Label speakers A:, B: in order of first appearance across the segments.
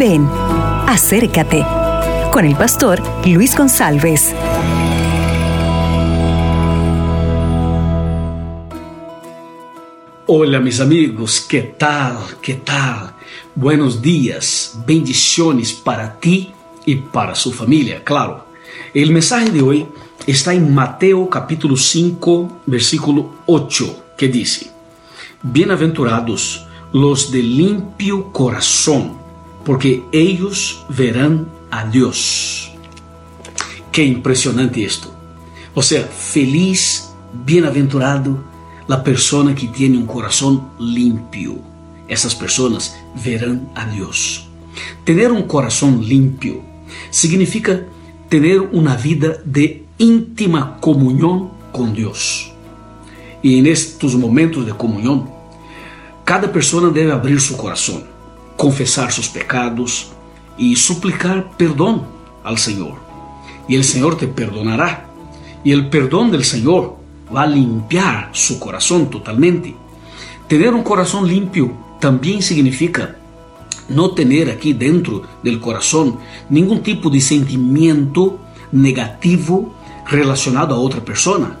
A: Ven, acércate con el pastor Luis González.
B: Hola mis amigos, ¿qué tal? ¿Qué tal? Buenos días, bendiciones para ti y para su familia, claro. El mensaje de hoy está en Mateo capítulo 5, versículo 8, que dice, Bienaventurados los de limpio corazón, porque ellos verán a Dios. Qué impresionante esto. O sea, feliz, bienaventurado, la persona que tiene un corazón limpio. Essas pessoas verão a Deus. Tener um coração limpo significa ter uma vida de íntima comunhão com Deus. E nestes momentos de comunhão, cada pessoa deve abrir seu coração confesar sus pecados y suplicar perdón al Señor. Y el Señor te perdonará. Y el perdón del Señor va a limpiar su corazón totalmente. Tener un corazón limpio también significa no tener aquí dentro del corazón ningún tipo de sentimiento negativo relacionado a otra persona.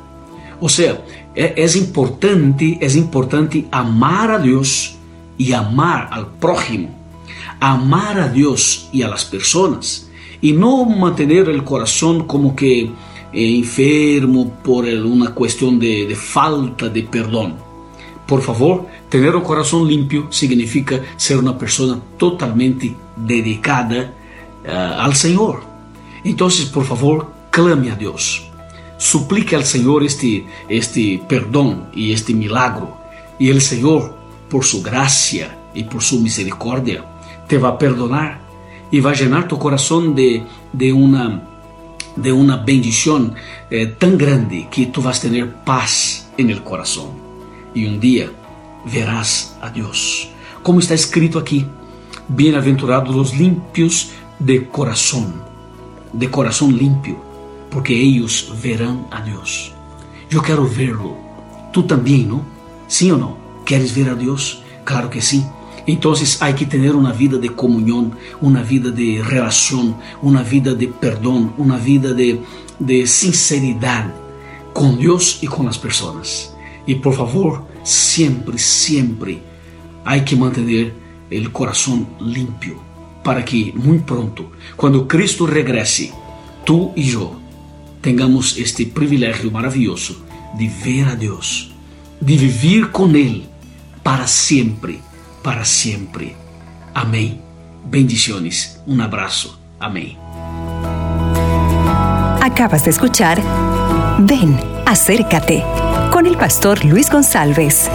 B: O sea, es importante, es importante amar a Dios y amar al prójimo, amar a Dios y a las personas y no mantener el corazón como que eh, enfermo por una cuestión de, falta de perdón. Por favor, tener un corazón limpio significa ser una persona totalmente dedicada uh, al Señor. Entonces, por favor, clame a Dios. Suplique al Señor este, este perdón y este milagro. Y el Señor, por su gracia y por su misericordia, te va a perdonar y va a llenar tu corazón de, de una de una bendición eh, grande que tú vas a tener paz en el corazón. Y un día verás a Dios. Como está escrito aquí, bienaventurados los limpios de corazón, de corazón limpio, porque ellos verán a Dios. Yo quiero verlo. Tú también, ¿no? ¿Sí o no? ¿Quieres ver a Dios? Claro que sí. Entonces hay que tener una vida de comunión, una vida de relación, una vida de perdón, una vida de, de con Dios y con las personas. Y por favor, siempre, siempre hay que mantener el corazón limpio para que muy pronto, cuando Cristo regrese, tú y yo tengamos este privilegio maravilloso de ver a Dios, de vivir con Él para siempre para siempre. Amén. Bendiciones. Un abrazo. Amén.
A: Acabas de escuchar Ven, acércate con el pastor Luis González.